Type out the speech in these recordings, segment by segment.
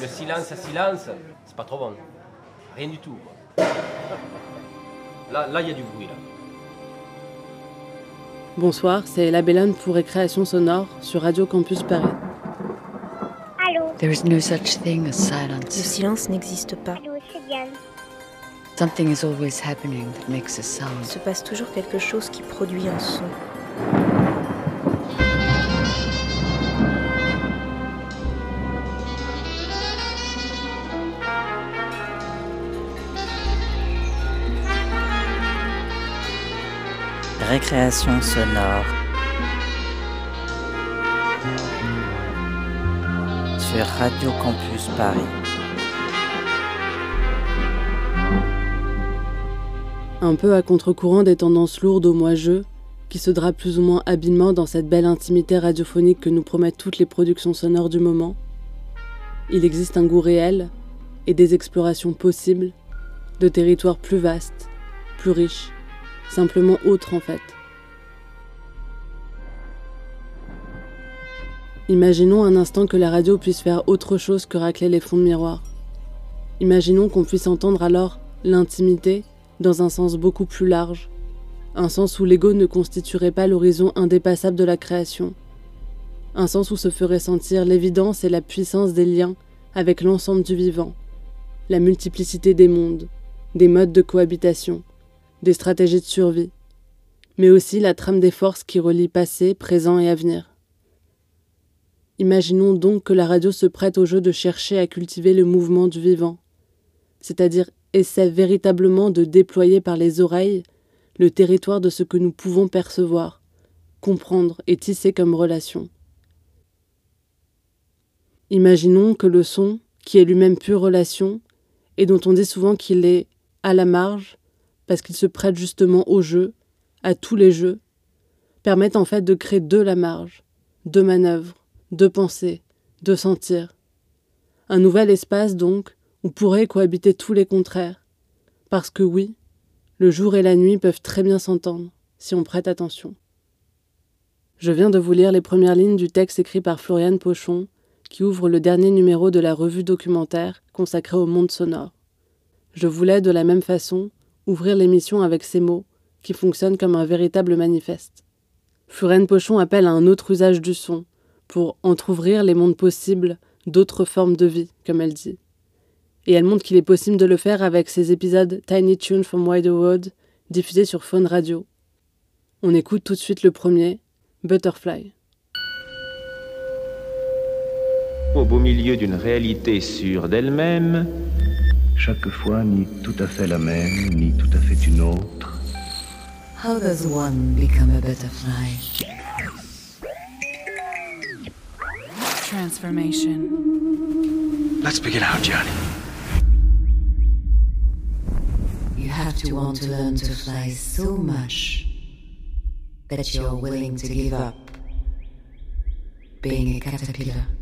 Le silence à silence, c'est pas trop bon. Rien du tout. quoi. Là, là, il y a du bruit. Là. Bonsoir, c'est La Bellone pour Récréation Sonore sur Radio Campus Paris. Allô There is no such thing as Le silence. silence n'existe pas. Allô, c'est Diane. Something is always happening that makes a Il sound. se passe toujours quelque chose qui produit un son. Récréation sonore. Sur Radio Campus Paris. Un peu à contre-courant des tendances lourdes au moi-je, qui se drapent plus ou moins habilement dans cette belle intimité radiophonique que nous promettent toutes les productions sonores du moment, il existe un goût réel et des explorations possibles de territoires plus vastes, plus riches, simplement autres en fait. Imaginons un instant que la radio puisse faire autre chose que racler les fonds de miroir. Imaginons qu'on puisse entendre alors l'intimité dans un sens beaucoup plus large, un sens où l'ego ne constituerait pas l'horizon indépassable de la création, un sens où se ferait sentir l'évidence et la puissance des liens avec l'ensemble du vivant, la multiplicité des mondes, des modes de cohabitation, des stratégies de survie, mais aussi la trame des forces qui relient passé, présent et avenir. Imaginons donc que la radio se prête au jeu de chercher à cultiver le mouvement du vivant, c'est-à-dire essaie véritablement de déployer par les oreilles le territoire de ce que nous pouvons percevoir, comprendre et tisser comme relation. Imaginons que le son, qui est lui-même pure relation, et dont on dit souvent qu'il est à la marge, parce qu'il se prête justement au jeu, à tous les jeux, permettent en fait de créer de la marge, de manœuvres, de pensées, de sentir. Un nouvel espace donc, où pourraient cohabiter tous les contraires. Parce que oui, le jour et la nuit peuvent très bien s'entendre, si on prête attention. Je viens de vous lire les premières lignes du texte écrit par Floriane Pochon, qui ouvre le dernier numéro de la revue documentaire consacrée au monde sonore. Je voulais, de la même façon, ouvrir l'émission avec ces mots, qui fonctionnent comme un véritable manifeste. Floriane Pochon appelle à un autre usage du son, pour entr'ouvrir les mondes possibles d'autres formes de vie, comme elle dit. Et elle montre qu'il est possible de le faire avec ses épisodes Tiny Tune from Wider World, diffusés sur Phone Radio. On écoute tout de suite le premier, Butterfly. Au beau milieu d'une réalité sûre d'elle-même, chaque fois ni tout à fait la même, ni tout à fait une autre. How does one become a butterfly? Transformation. Let's begin our journey. You have to want to learn to fly so much that you're willing to give up being a caterpillar.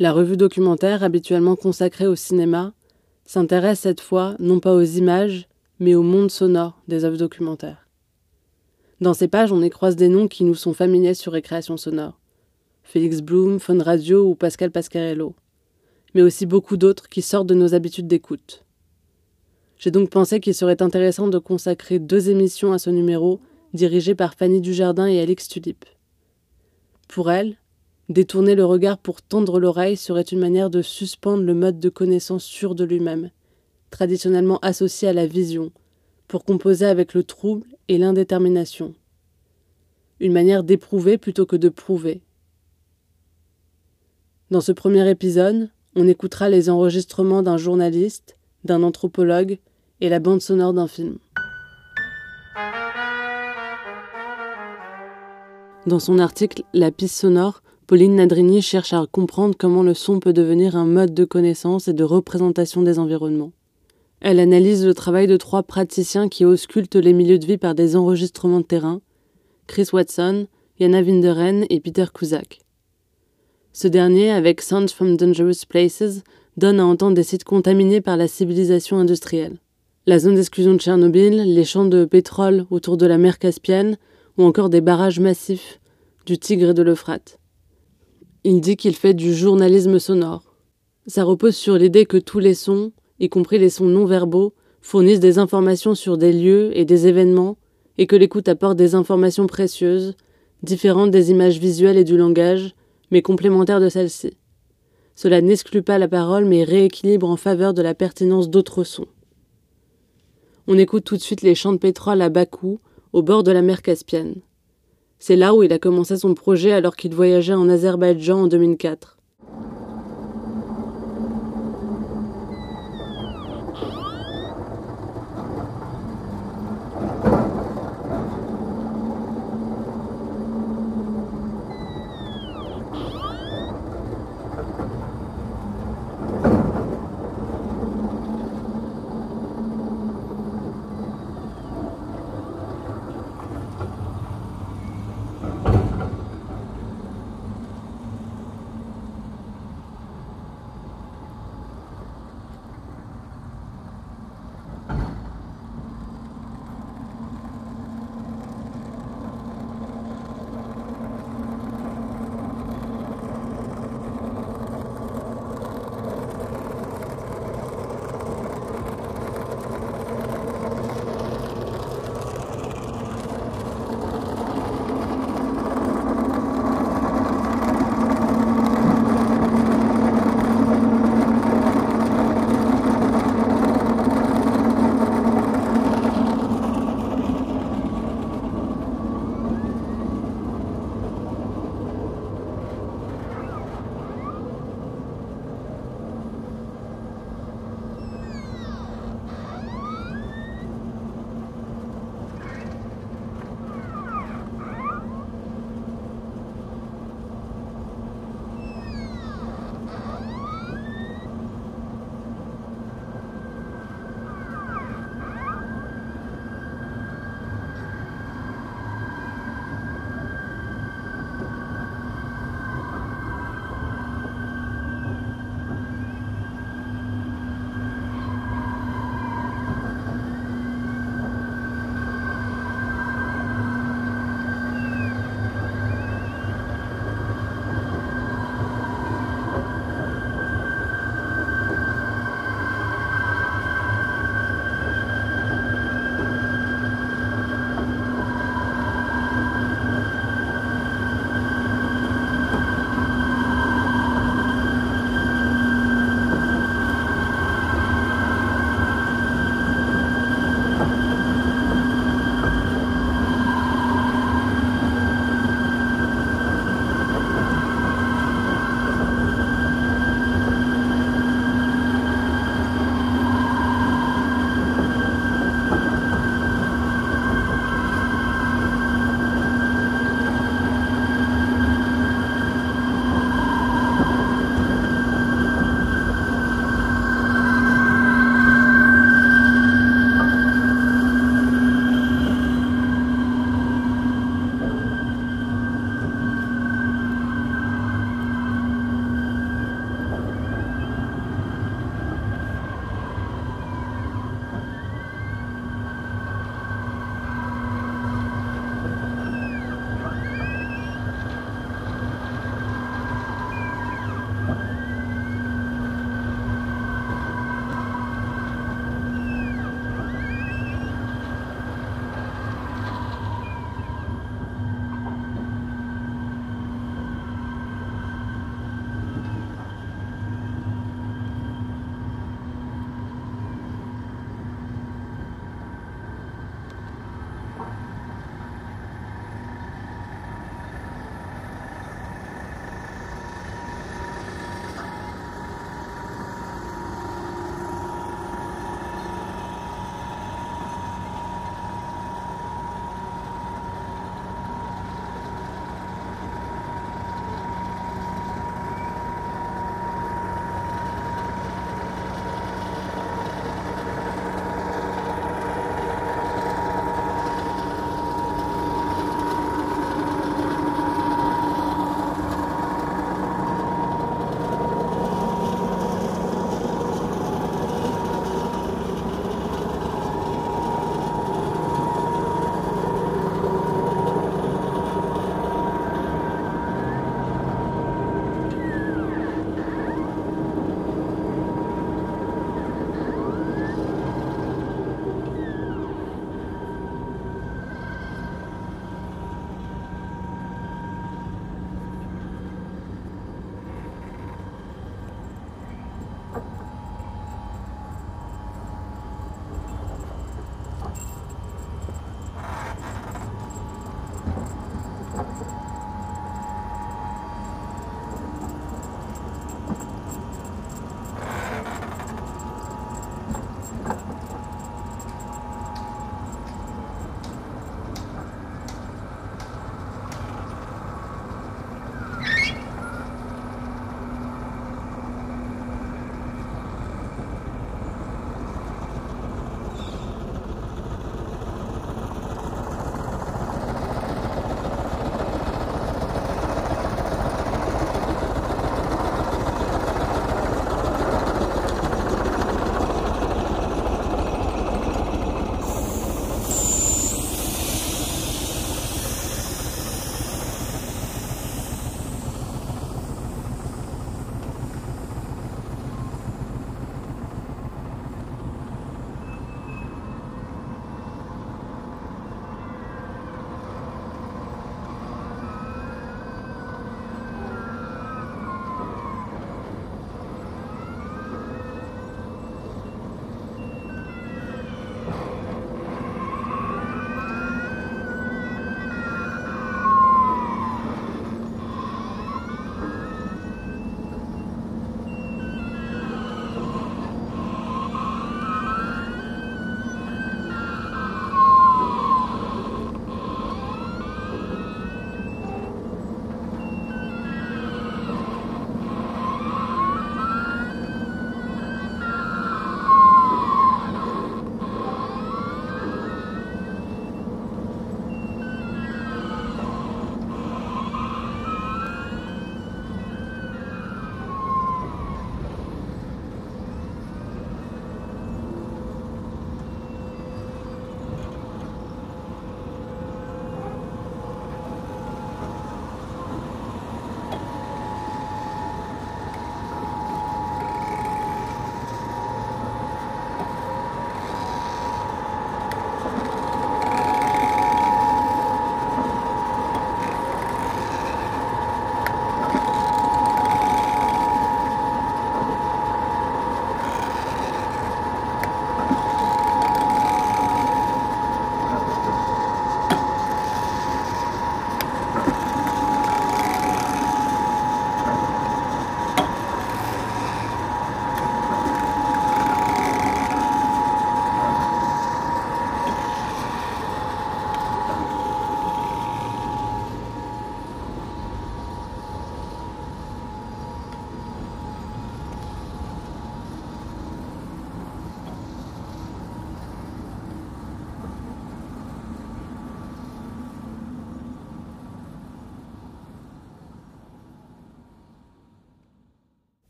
La revue documentaire, habituellement consacrée au cinéma, s'intéresse cette fois non pas aux images, mais au monde sonore des œuvres documentaires. Dans ces pages, on y croise des noms qui nous sont familiers sur Récréation sonore. Félix Blum, Phone Radio ou Pascal Pascarello. Mais aussi beaucoup d'autres qui sortent de nos habitudes d'écoute. J'ai donc pensé qu'il serait intéressant de consacrer deux émissions à ce numéro, dirigé par Fanny Dujardin et Alix Tulip. Pour elle, détourner le regard pour tendre l'oreille serait une manière de suspendre le mode de connaissance sûr de lui-même, traditionnellement associé à la vision, pour composer avec le trouble et l'indétermination. Une manière d'éprouver plutôt que de prouver. Dans ce premier épisode, on écoutera les enregistrements d'un journaliste, d'un anthropologue, et la bande sonore d'un film. Dans son article La piste sonore, Pauline Nadrini cherche à comprendre comment le son peut devenir un mode de connaissance et de représentation des environnements. Elle analyse le travail de trois praticiens qui auscultent les milieux de vie par des enregistrements de terrain Chris Watson, Yana Vinderen et Peter Kuzak. Ce dernier, avec Sounds from Dangerous Places, donne à entendre des sites contaminés par la civilisation industrielle la zone d'exclusion de Tchernobyl, les champs de pétrole autour de la mer Caspienne ou encore des barrages massifs du Tigre et de l'Euphrate. Il dit qu'il fait du journalisme sonore. Ça repose sur l'idée que tous les sons, y compris les sons non verbaux, fournissent des informations sur des lieux et des événements et que l'écoute apporte des informations précieuses, différentes des images visuelles et du langage, mais complémentaires de celles-ci. Cela n'exclut pas la parole mais rééquilibre en faveur de la pertinence d'autres sons. On écoute tout de suite les champs de pétrole à Bakou, au bord de la mer Caspienne. C'est là où il a commencé son projet alors qu'il voyageait en Azerbaïdjan en 2004.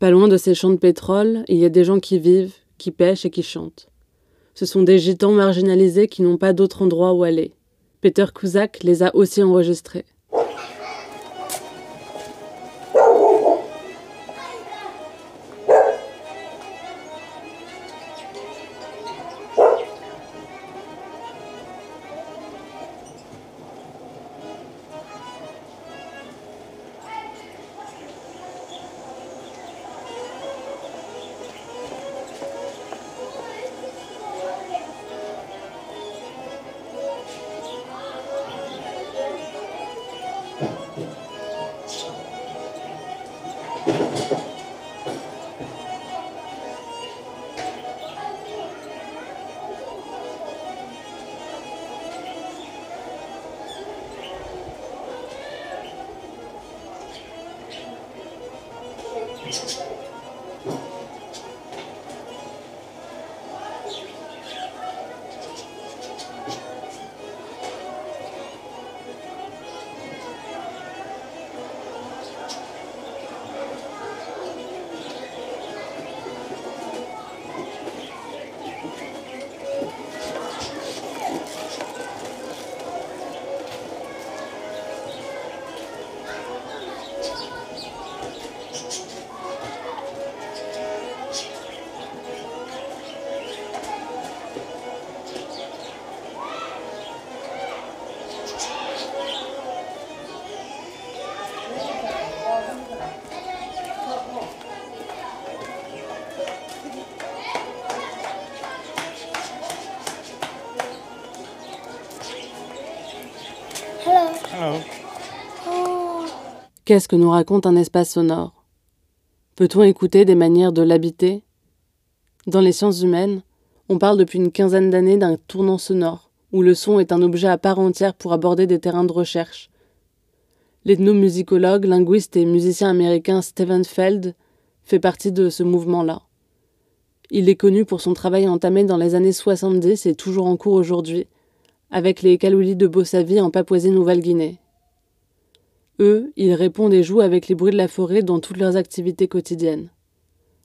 Pas loin de ces champs de pétrole, il y a des gens qui vivent, qui pêchent et qui chantent. Ce sont des gitans marginalisés qui n'ont pas d'autre endroit où aller. Peter Kuzak les a aussi enregistrés. Qu'est-ce que nous raconte un espace sonore? Peut-on écouter des manières de l'habiter? Dans les sciences humaines, on parle depuis une quinzaine d'années d'un tournant sonore, où le son est un objet à part entière pour aborder des terrains de recherche. L'ethnomusicologue, linguiste et musicien américain Stephen Feld fait partie de ce mouvement-là. Il est connu pour son travail entamé dans les années 70 et toujours en cours aujourd'hui, avec les Kaloulis de Bossavie en Papouasie-Nouvelle-Guinée. Eux, ils répondent et jouent avec les bruits de la forêt dans toutes leurs activités quotidiennes.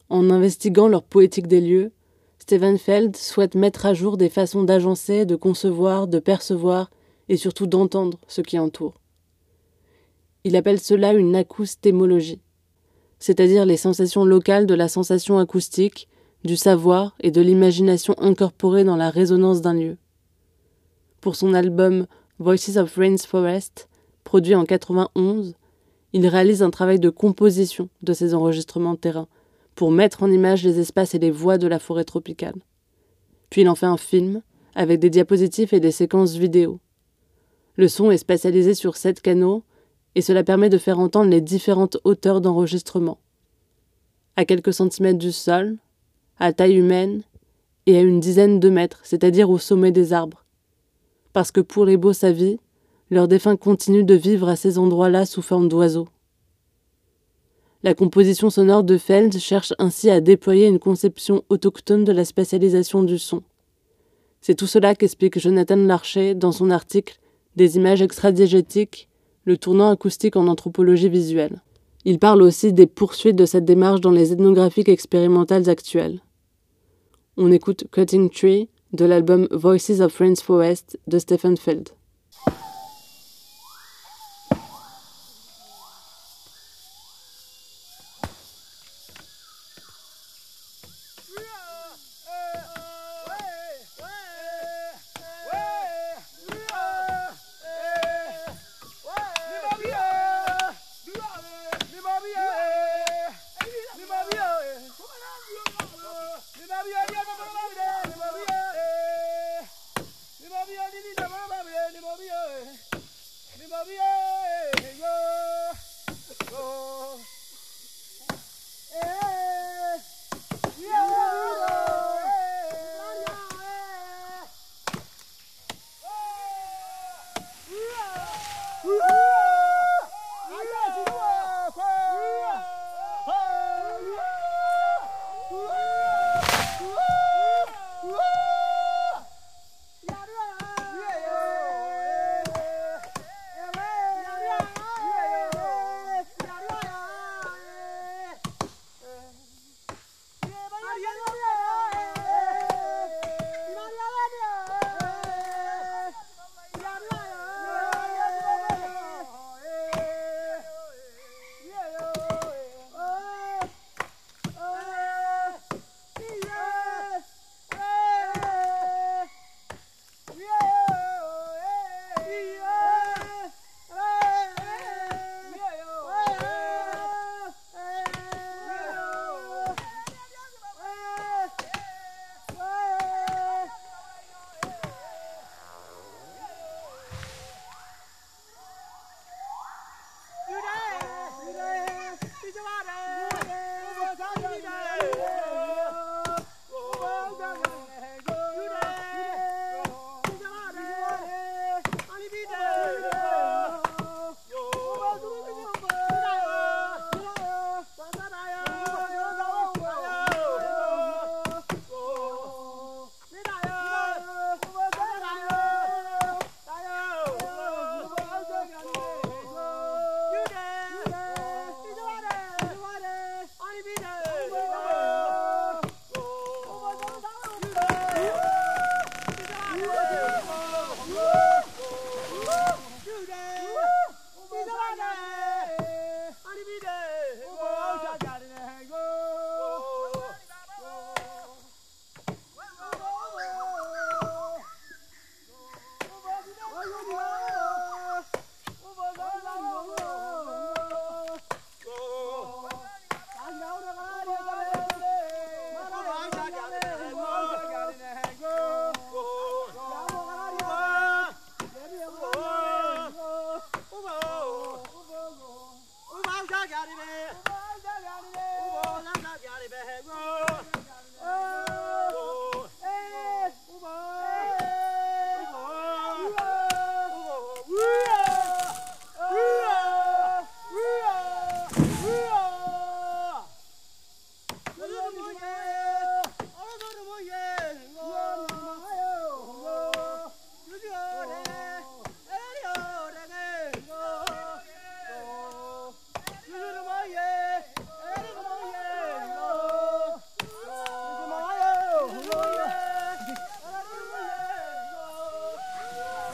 En investiguant leur poétique des lieux, Stephen Feld souhaite mettre à jour des façons d'agencer, de concevoir, de percevoir et surtout d'entendre ce qui entoure. Il appelle cela une acoustémologie, c'est-à-dire les sensations locales de la sensation acoustique, du savoir et de l'imagination incorporée dans la résonance d'un lieu. Pour son album Voices of Rain's Forest, produit en 91, il réalise un travail de composition de ces enregistrements de terrain pour mettre en image les espaces et les voies de la forêt tropicale. Puis il en fait un film avec des diapositives et des séquences vidéo. Le son est spatialisé sur sept canaux et cela permet de faire entendre les différentes hauteurs d'enregistrement. À quelques centimètres du sol, à taille humaine et à une dizaine de mètres, c'est-à-dire au sommet des arbres. Parce que pour les beaux sa vie, leurs défunts continuent de vivre à ces endroits-là sous forme d'oiseaux. La composition sonore de Feld cherche ainsi à déployer une conception autochtone de la spatialisation du son. C'est tout cela qu'explique Jonathan Larcher dans son article Des images extradiégétiques, le tournant acoustique en anthropologie visuelle. Il parle aussi des poursuites de cette démarche dans les ethnographiques expérimentales actuelles. On écoute Cutting Tree de l'album Voices of Friends Forest de Stephen Feld. Hazlo.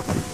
Thank you.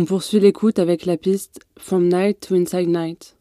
On poursuit l'écoute avec la piste From Night to Inside Night.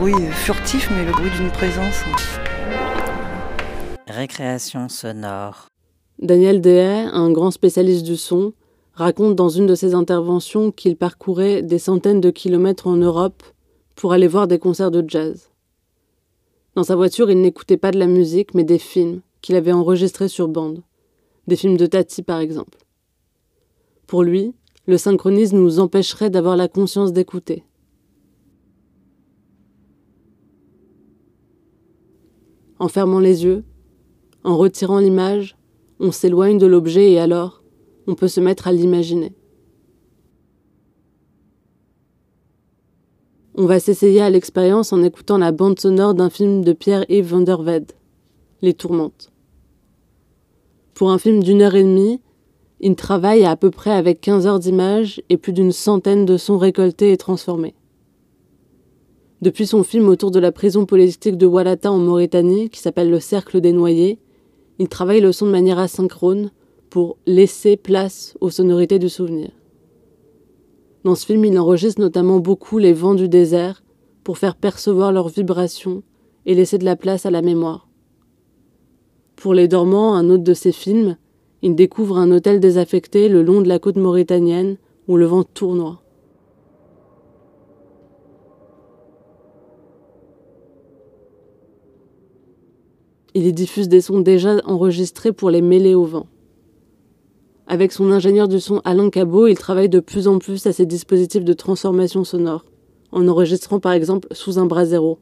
Bruit furtif, mais le bruit d'une présence. Récréation sonore. Daniel Dehay, un grand spécialiste du son, raconte dans une de ses interventions qu'il parcourait des centaines de kilomètres en Europe pour aller voir des concerts de jazz. Dans sa voiture, il n'écoutait pas de la musique, mais des films qu'il avait enregistrés sur bande. Des films de Tati, par exemple. Pour lui, le synchronisme nous empêcherait d'avoir la conscience d'écouter. En fermant les yeux, en retirant l'image, on s'éloigne de l'objet et alors, on peut se mettre à l'imaginer. On va s'essayer à l'expérience en écoutant la bande sonore d'un film de Pierre-Yves van der Les Tourmentes. Pour un film d'une heure et demie, il travaille à, peu près avec 15 heures d'images et plus d'une centaine de sons récoltés et transformés. Depuis son film autour de la prison politique de Walata en Mauritanie, qui s'appelle Le Cercle des Noyés, il travaille le son de manière asynchrone pour laisser place aux sonorités du souvenir. Dans ce film, il enregistre notamment beaucoup les vents du désert pour faire percevoir leurs vibrations et laisser de la place à la mémoire. Pour Les Dormants, un autre de ses films, il découvre un hôtel désaffecté le long de la côte mauritanienne où le vent tournoie. Il y diffuse des sons déjà enregistrés pour les mêler au vent. Avec son ingénieur du son Alain Cabot, il travaille de plus en plus à ses dispositifs de transformation sonore, en enregistrant par exemple sous un bras zéro.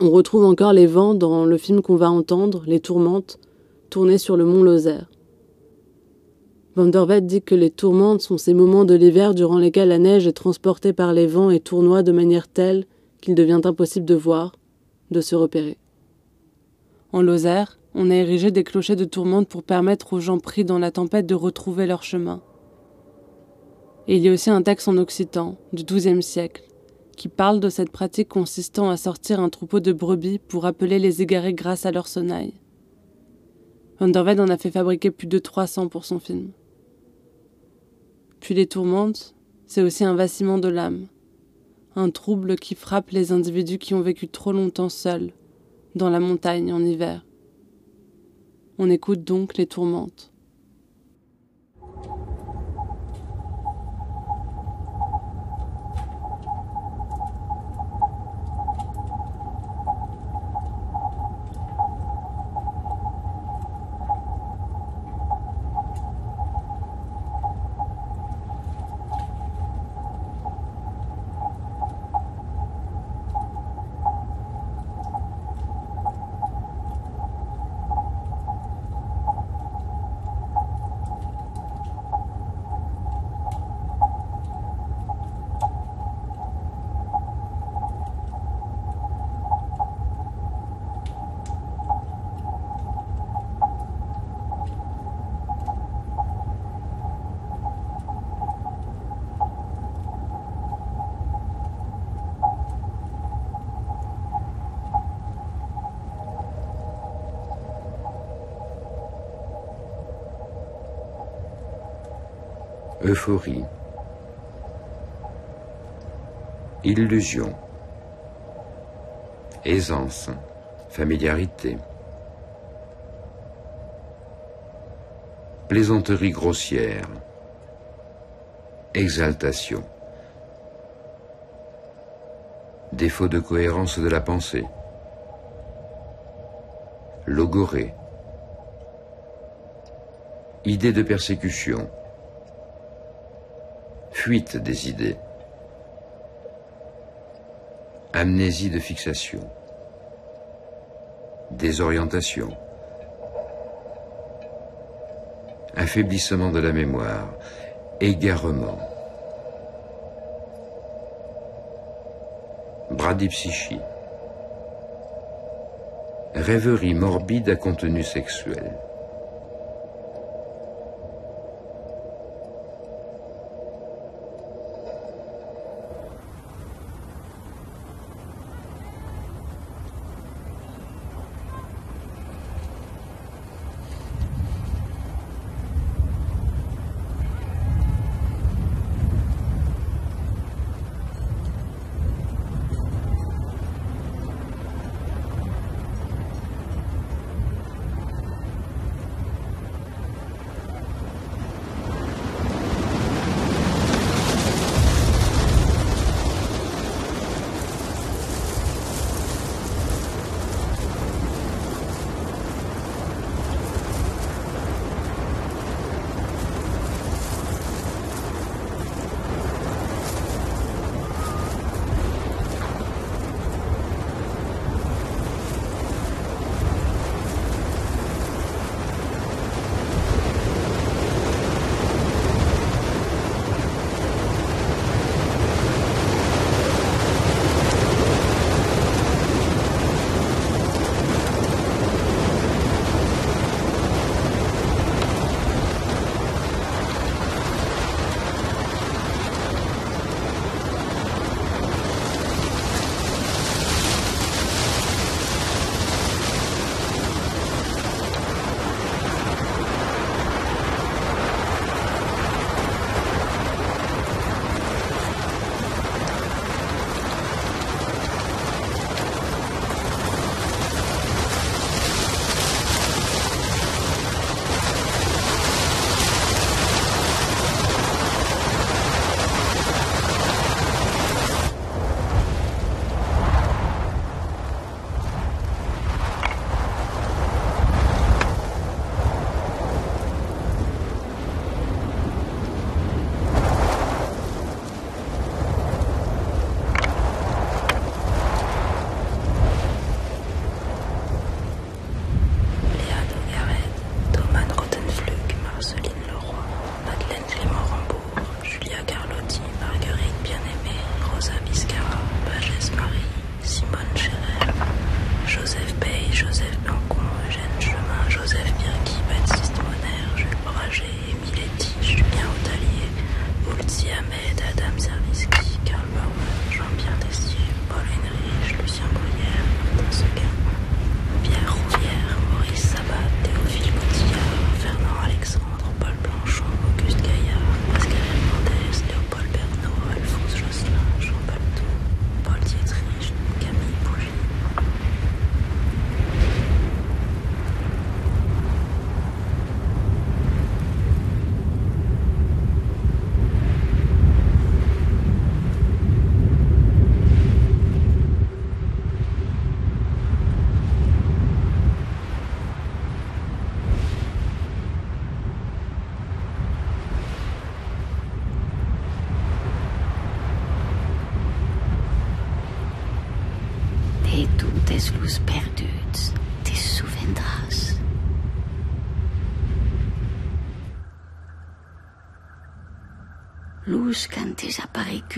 On retrouve encore les vents dans le film qu'on va entendre, Les Tourmentes, tourné sur le mont Lozère. Van der dit que les tourmentes sont ces moments de l'hiver durant lesquels la neige est transportée par les vents et tournoie de manière telle qu'il devient impossible de voir, de se repérer. En Lozère, on a érigé des clochers de tourmente pour permettre aux gens pris dans la tempête de retrouver leur chemin. Et il y a aussi un texte en occitan, du XIIe siècle, qui parle de cette pratique consistant à sortir un troupeau de brebis pour appeler les égarés grâce à leur sonnaille. Van der en a fait fabriquer plus de 300 pour son film. Puis les tourmentes, c'est aussi un vacillement de l'âme, un trouble qui frappe les individus qui ont vécu trop longtemps seuls, dans la montagne en hiver. On écoute donc les tourmentes. Euphorie. Illusion. Aisance. Familiarité. Plaisanterie grossière. Exaltation. Défaut de cohérence de la pensée. Logorée. Idée de persécution fuite des idées, amnésie de fixation, désorientation, affaiblissement de la mémoire, égarement, bradypsychie, rêverie morbide à contenu sexuel.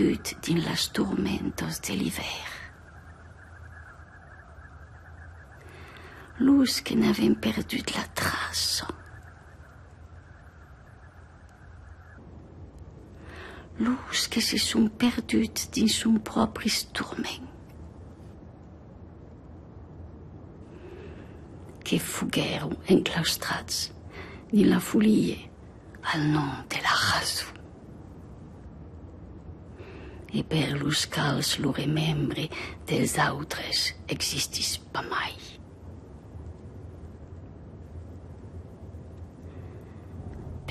Desaparegut dins les tormentos de l'hivern. Luz que n'avem perdut la traça. Luz que se sont perduts dins son propre tourment. Que fogueron enclaustrats dins la folia al nom de la raso. E per los cals lo remembre dels autres existis pas mai.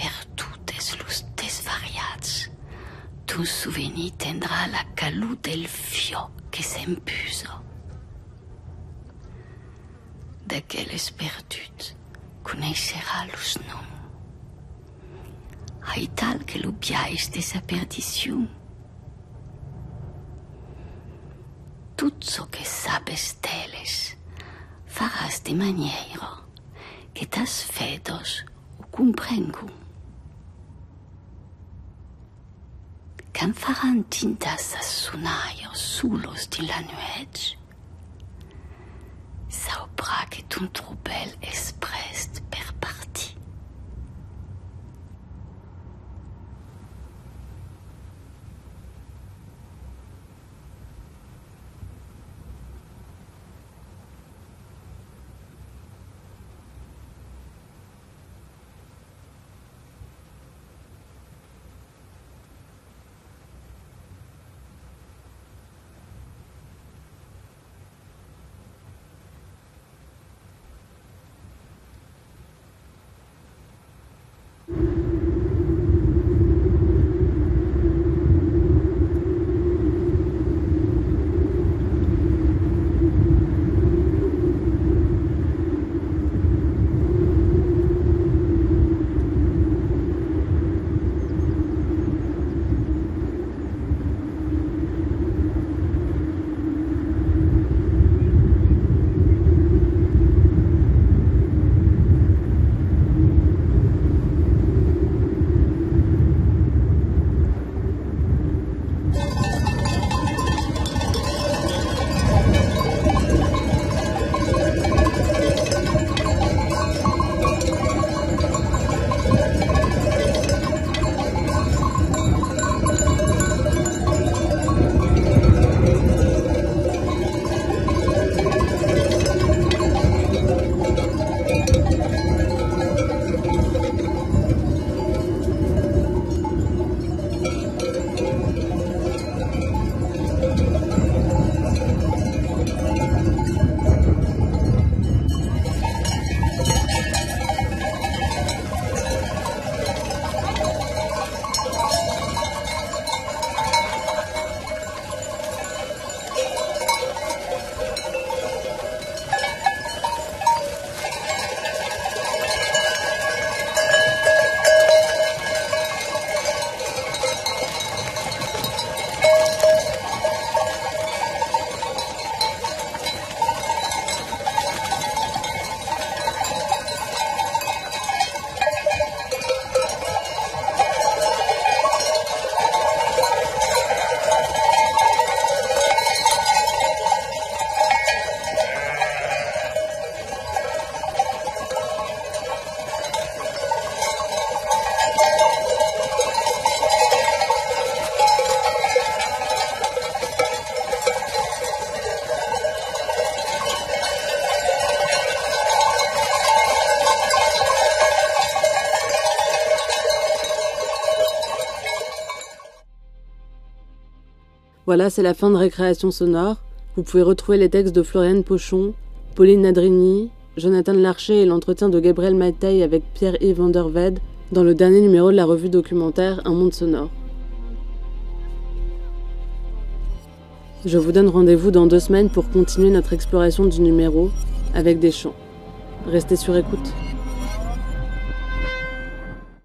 Per totes los desvariats, ton souvenir tindrà la calor del fioc que s'empusa. D'aquelles perduts coneixerà los noms. Ai tal que l'obviais de sa perdició. tout ce que sapes d'elles, faras de manière que tas fetos ou comprengu. Quand faran tintas a sunaios sulos din la nuets, saopra que ton troubel es prest per partie. Voilà, c'est la fin de Récréation sonore. Vous pouvez retrouver les textes de Floriane Pochon, Pauline Nadrini, Jonathan Larcher et l'entretien de Gabriel Mattei avec Pierre-Yves Van der dans le dernier numéro de la revue documentaire Un monde sonore. Je vous donne rendez-vous dans deux semaines pour continuer notre exploration du numéro avec des chants. Restez sur écoute.